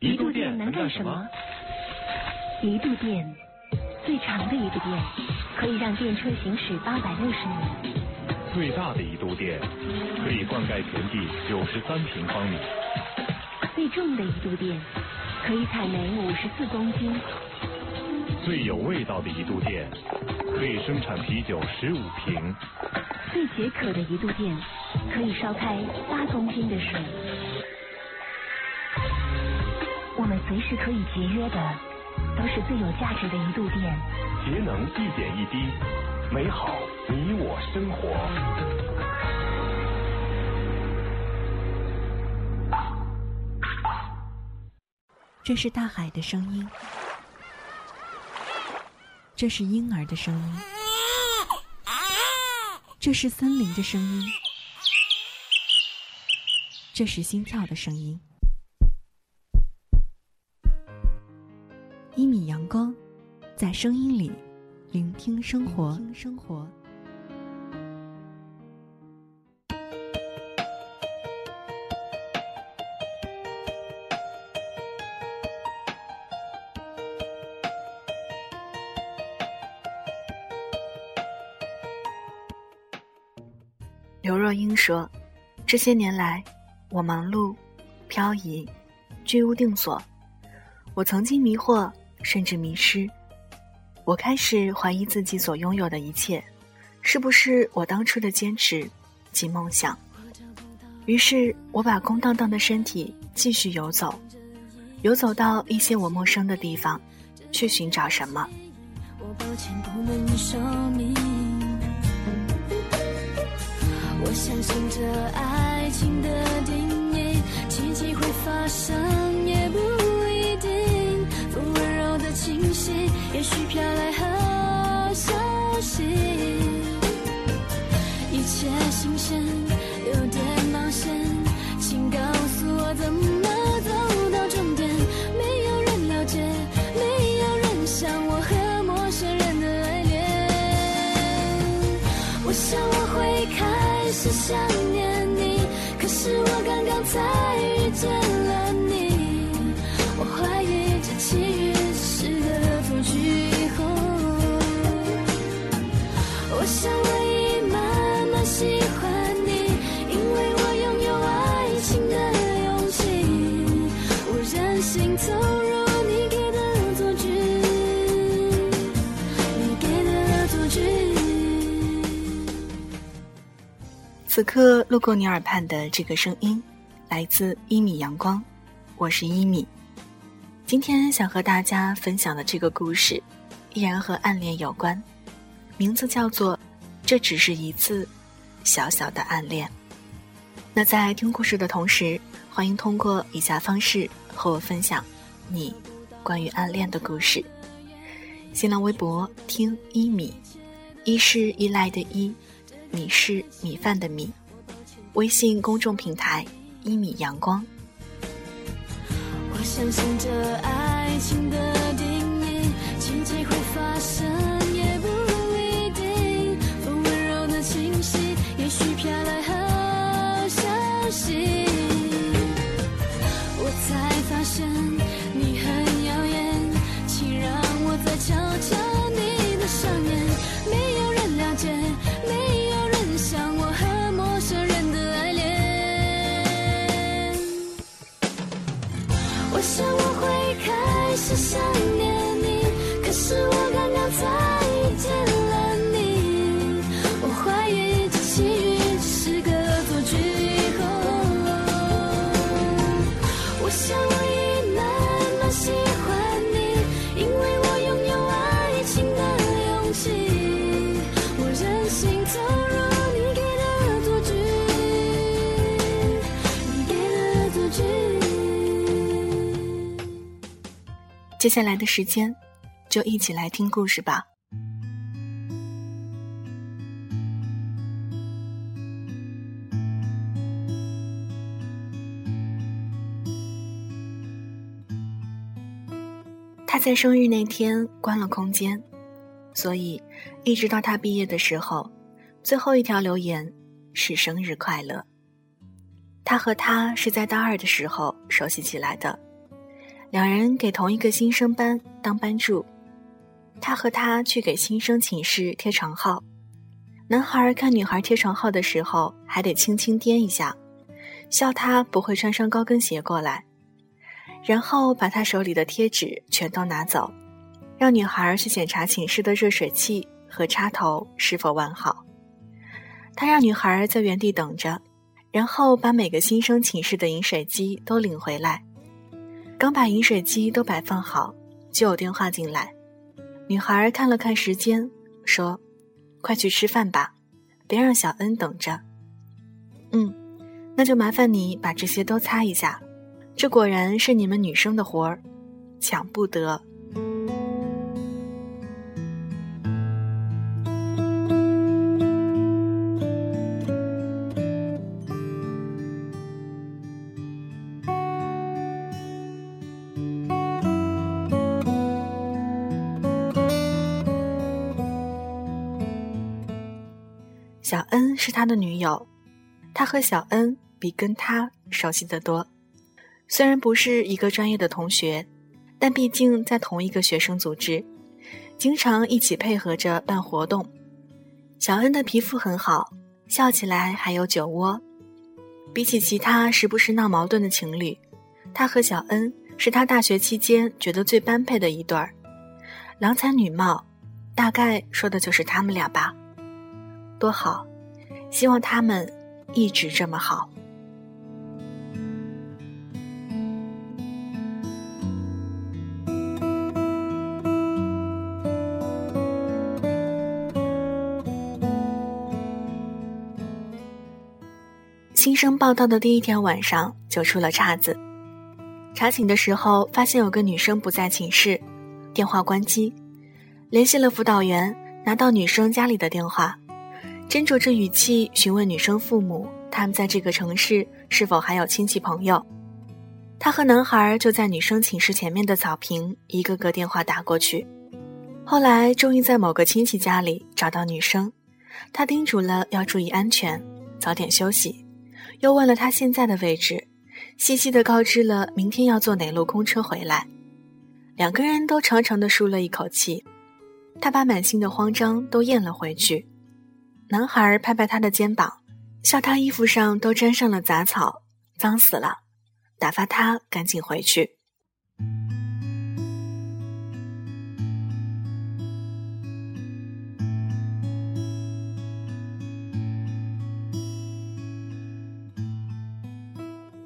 一度电能干什么？一度电，最长的一度电，可以让电车行驶八百六十米。最大的一度电，可以灌溉田地九十三平方米。最重的一度电，可以采煤五十四公斤。最有味道的一度电，可以生产啤酒十五瓶。最解渴的一度电，可以烧开八公斤的水。随时可以节约的，都是最有价值的一度电。节能一点一滴，美好你我生活。这是大海的声音，这是婴儿的声音，这是森林的声音，这是心跳的声音。一米阳光，在声音里聆听生活。生活。刘若英说：“这些年来，我忙碌、漂移、居无定所，我曾经迷惑。”甚至迷失，我开始怀疑自己所拥有的一切，是不是我当初的坚持及梦想？于是，我把空荡荡的身体继续游走，游走到一些我陌生的地方，去寻找什么。我相信这爱情的定义，奇迹会发生，也许飘来好消息，一切新鲜，有点冒险，请告诉我怎么走到终点。没有人了解，没有人像我和陌生人的爱恋。我想我会开始想此刻路过你耳畔的这个声音，来自一米阳光，我是一米。今天想和大家分享的这个故事，依然和暗恋有关，名字叫做《这只是一次小小的暗恋》。那在听故事的同时，欢迎通过以下方式和我分享你关于暗恋的故事。新浪微博听一米，一是依赖的依。米是米饭的米，微信公众平台一米阳光。我相信这爱情的定义，奇迹会发生接下来的时间，就一起来听故事吧。他在生日那天关了空间，所以一直到他毕业的时候，最后一条留言是“生日快乐”。他和他是在大二的时候熟悉起来的。两人给同一个新生班当班助。他和她去给新生寝室贴床号。男孩看女孩贴床号的时候，还得轻轻掂一下，笑她不会穿双高跟鞋过来，然后把她手里的贴纸全都拿走，让女孩去检查寝室的热水器和插头是否完好。他让女孩在原地等着，然后把每个新生寝室的饮水机都领回来。刚把饮水机都摆放好，就有电话进来。女孩看了看时间，说。快去吃饭吧，别让小恩等着。嗯，那就麻烦你把这些都擦一下。这果然是你们女生的活儿，抢不得。他的女友，他和小恩比跟他熟悉得多。虽然不是一个专业的同学，但毕竟在同一个学生组织，经常一起配合着办活动。小恩的皮肤很好，笑起来还有酒窝。比起其他时不时闹矛盾的情侣，他和小恩是他大学期间觉得最般配的一对儿，郎才女貌，大概说的就是他们俩吧。多好，希望他们一直这么好。新生报道的第一天晚上就出了岔子，查寝的时候发现有个女生不在寝室，电话关机，联系了辅导员，拿到女生家里的电话。斟酌着语气询问女生父母，他们在这个城市是否还有亲戚朋友。他和男孩就在女生寝室前面的草坪，一个个电话打过去。后来终于在某个亲戚家里找到女生，他叮嘱了要注意安全，早点休息，又问了她现在的位置，细细的告知了明天要坐哪路公车回来。两个人都长长的舒了一口气，他把满心的慌张都咽了回去。男孩拍拍他的肩膀，笑他衣服上都沾上了杂草，脏死了，打发他赶紧回去。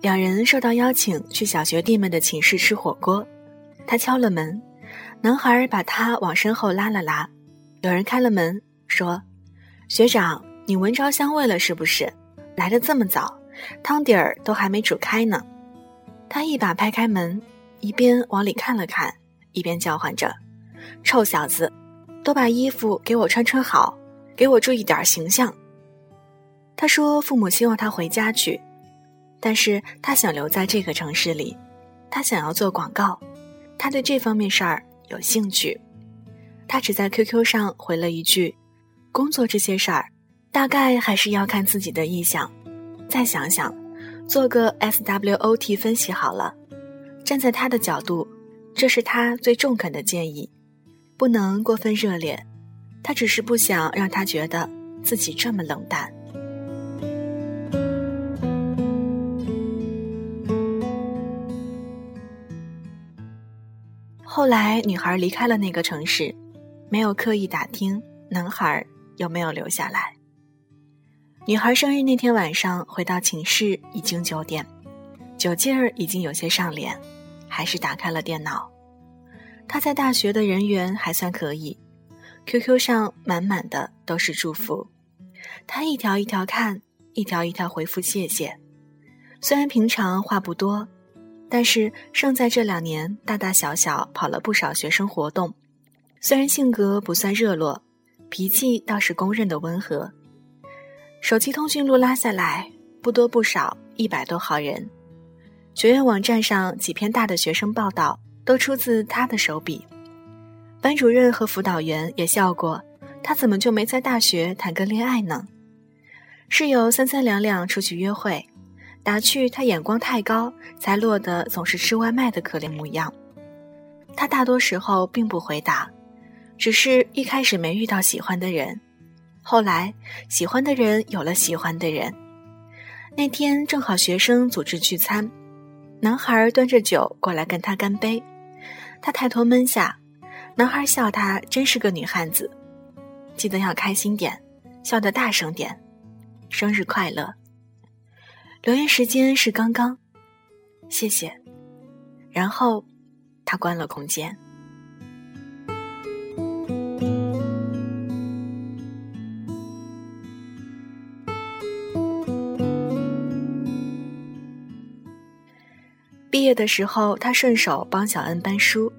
两人受到邀请去小学弟们的寝室吃火锅，他敲了门，男孩把他往身后拉了拉，有人开了门，说。学长，你闻着香味了是不是？来的这么早，汤底儿都还没煮开呢。他一把拍开门，一边往里看了看，一边叫唤着：“臭小子，都把衣服给我穿穿好，给我注意点形象。”他说：“父母希望他回家去，但是他想留在这个城市里，他想要做广告，他对这方面事儿有兴趣。”他只在 QQ 上回了一句。工作这些事儿，大概还是要看自己的意向。再想想，做个 SWOT 分析好了。站在他的角度，这是他最中肯的建议，不能过分热烈。他只是不想让他觉得自己这么冷淡。后来，女孩离开了那个城市，没有刻意打听男孩。有没有留下来？女孩生日那天晚上回到寝室已经九点，酒劲儿已经有些上脸，还是打开了电脑。她在大学的人缘还算可以，QQ 上满满的都是祝福。她一条一条看，一条一条回复谢谢。虽然平常话不多，但是胜在这两年大大小小跑了不少学生活动。虽然性格不算热络。脾气倒是公认的温和。手机通讯录拉下来，不多不少，一百多号人。学院网站上几篇大的学生报道都出自他的手笔。班主任和辅导员也笑过，他怎么就没在大学谈个恋爱呢？室友三三两两出去约会，打趣他眼光太高，才落得总是吃外卖的可怜模样。他大多时候并不回答，只是一开始没遇到喜欢的人，后来喜欢的人有了喜欢的人。那天正好学生组织聚餐，男孩端着酒过来跟他干杯，他抬头闷下，男孩笑他真是个女汉子，记得要开心点，笑得大声点，生日快乐。留言时间是刚刚，谢谢。然后，他关了空间。毕业的时候，他顺手帮小恩搬书。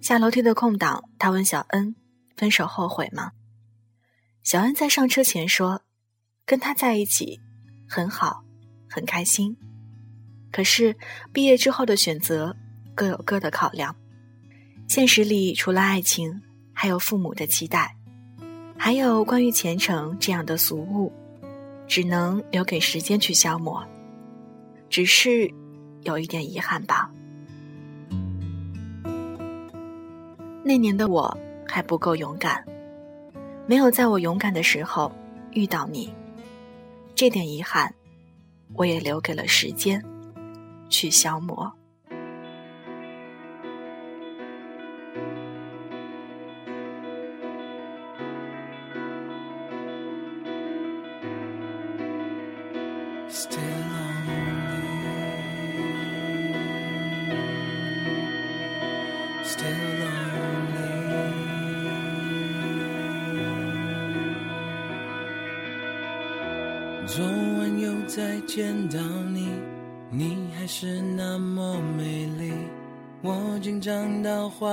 下楼梯的空档，他问小恩：“分手后悔吗？”小恩在上车前说：“跟他在一起很好。”很开心，可是毕业之后的选择各有各的考量。现实里除了爱情，还有父母的期待，还有关于前程这样的俗物，只能留给时间去消磨。只是有一点遗憾吧。那年的我还不够勇敢，没有在我勇敢的时候遇到你，这点遗憾。我也留给了时间，去消磨。昨晚又再见到你，你还是那么美丽。我紧张到话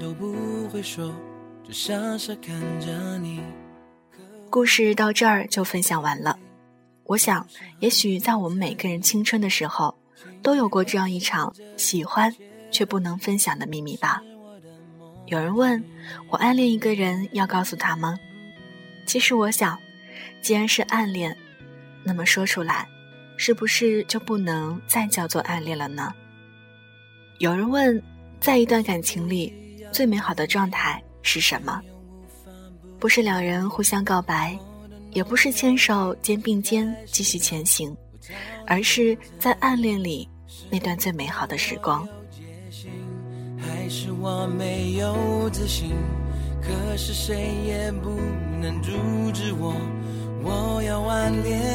都不会说，就傻傻看着你。故事到这儿就分享完了。我想，也许在我们每个人青春的时候，都有过这样一场喜欢却不能分享的秘密吧。有人问我，暗恋一个人要告诉他吗？其实我想，既然是暗恋。那么说出来，是不是就不能再叫做暗恋了呢？有人问，在一段感情里，最美好的状态是什么？不是两人互相告白，也不是牵手肩并肩继续前行，而是在暗恋里那段最美好的时光。还是我没有自信，可是谁也不能阻止我。我要暗恋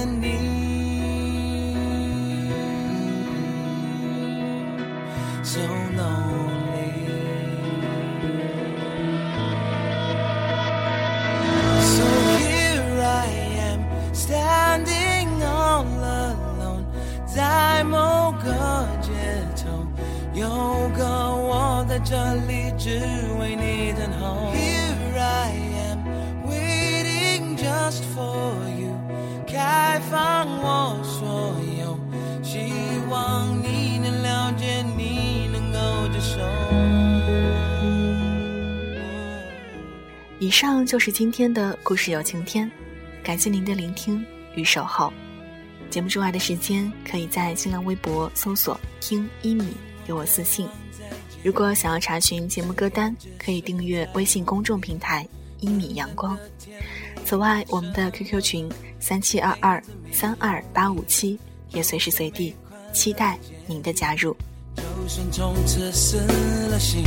以上就是今天的故事有晴天，感谢您的聆听与守候。节目之外的时间，可以在新浪微博搜索“听一米”给我私信。如果想要查询节目歌单，可以订阅微信公众平台“一米阳光”。此外，我们的 QQ 群三七二二三二八五七也随时随地期待您的加入。就算从此死了心，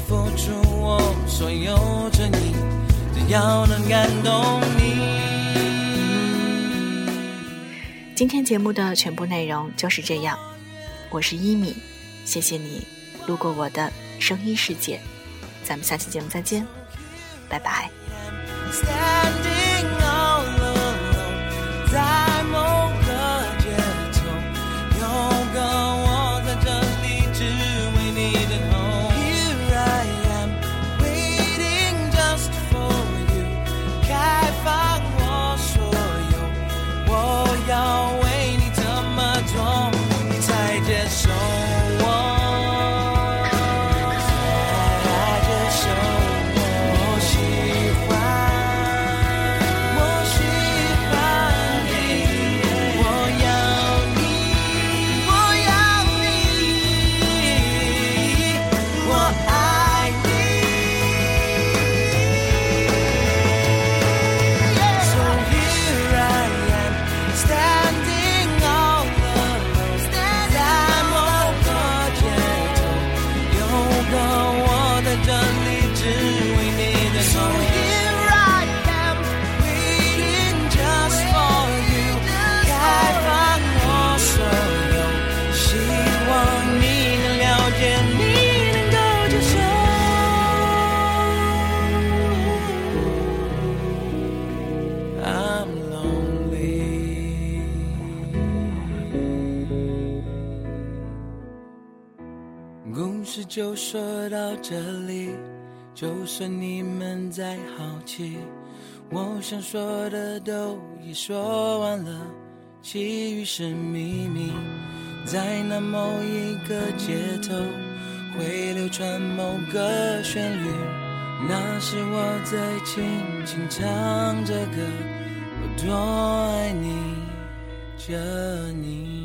付出我所有诚意，只要能感动你。今天节目的全部内容就是这样，我是一米，谢谢你路过我的声音世界，咱们下期节目再见，拜拜。就说到这里，就算你们再好奇，我想说的都已说完了，其余是秘密。在那某一个街头，会流传某个旋律，那是我在轻轻唱着歌，我多爱你着你。